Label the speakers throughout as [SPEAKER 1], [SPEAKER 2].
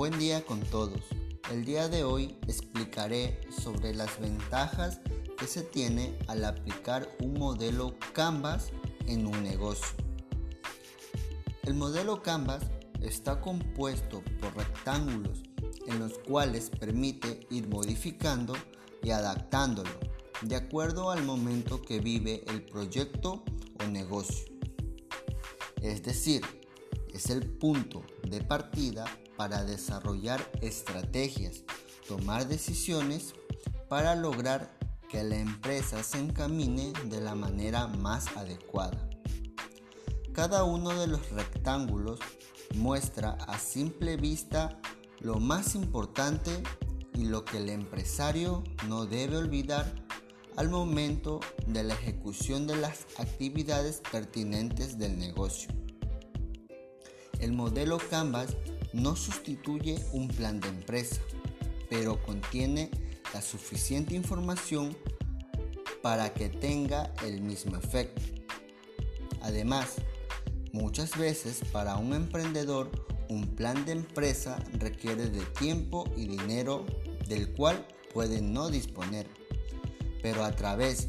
[SPEAKER 1] Buen día con todos. El día de hoy explicaré sobre las ventajas que se tiene al aplicar un modelo Canvas en un negocio. El modelo Canvas está compuesto por rectángulos en los cuales permite ir modificando y adaptándolo de acuerdo al momento que vive el proyecto o negocio. Es decir, es el punto de partida para desarrollar estrategias, tomar decisiones para lograr que la empresa se encamine de la manera más adecuada. Cada uno de los rectángulos muestra a simple vista lo más importante y lo que el empresario no debe olvidar al momento de la ejecución de las actividades pertinentes del negocio. El modelo Canvas no sustituye un plan de empresa, pero contiene la suficiente información para que tenga el mismo efecto. Además, muchas veces para un emprendedor un plan de empresa requiere de tiempo y dinero del cual puede no disponer, pero a través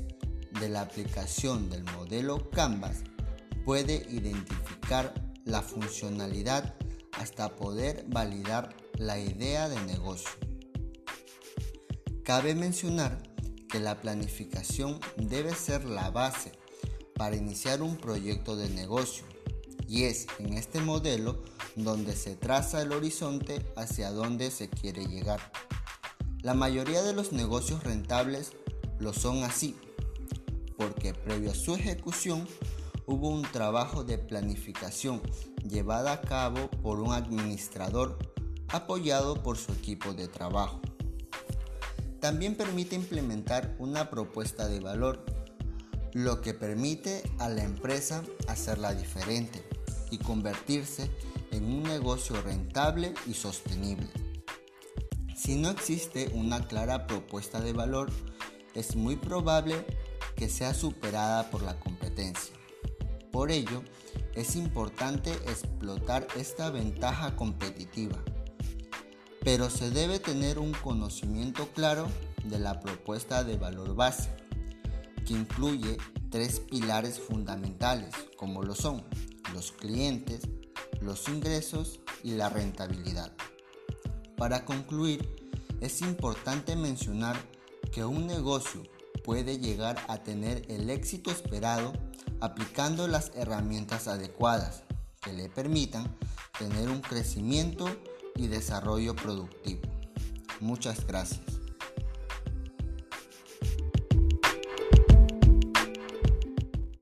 [SPEAKER 1] de la aplicación del modelo Canvas puede identificar la funcionalidad hasta poder validar la idea de negocio. Cabe mencionar que la planificación debe ser la base para iniciar un proyecto de negocio y es en este modelo donde se traza el horizonte hacia donde se quiere llegar. La mayoría de los negocios rentables lo son así, porque previo a su ejecución hubo un trabajo de planificación llevada a cabo por un administrador apoyado por su equipo de trabajo. También permite implementar una propuesta de valor, lo que permite a la empresa hacerla diferente y convertirse en un negocio rentable y sostenible. Si no existe una clara propuesta de valor, es muy probable que sea superada por la competencia. Por ello, es importante explotar esta ventaja competitiva, pero se debe tener un conocimiento claro de la propuesta de valor base, que incluye tres pilares fundamentales, como lo son los clientes, los ingresos y la rentabilidad. Para concluir, es importante mencionar que un negocio puede llegar a tener el éxito esperado aplicando las herramientas adecuadas que le permitan tener un crecimiento y desarrollo productivo. Muchas gracias.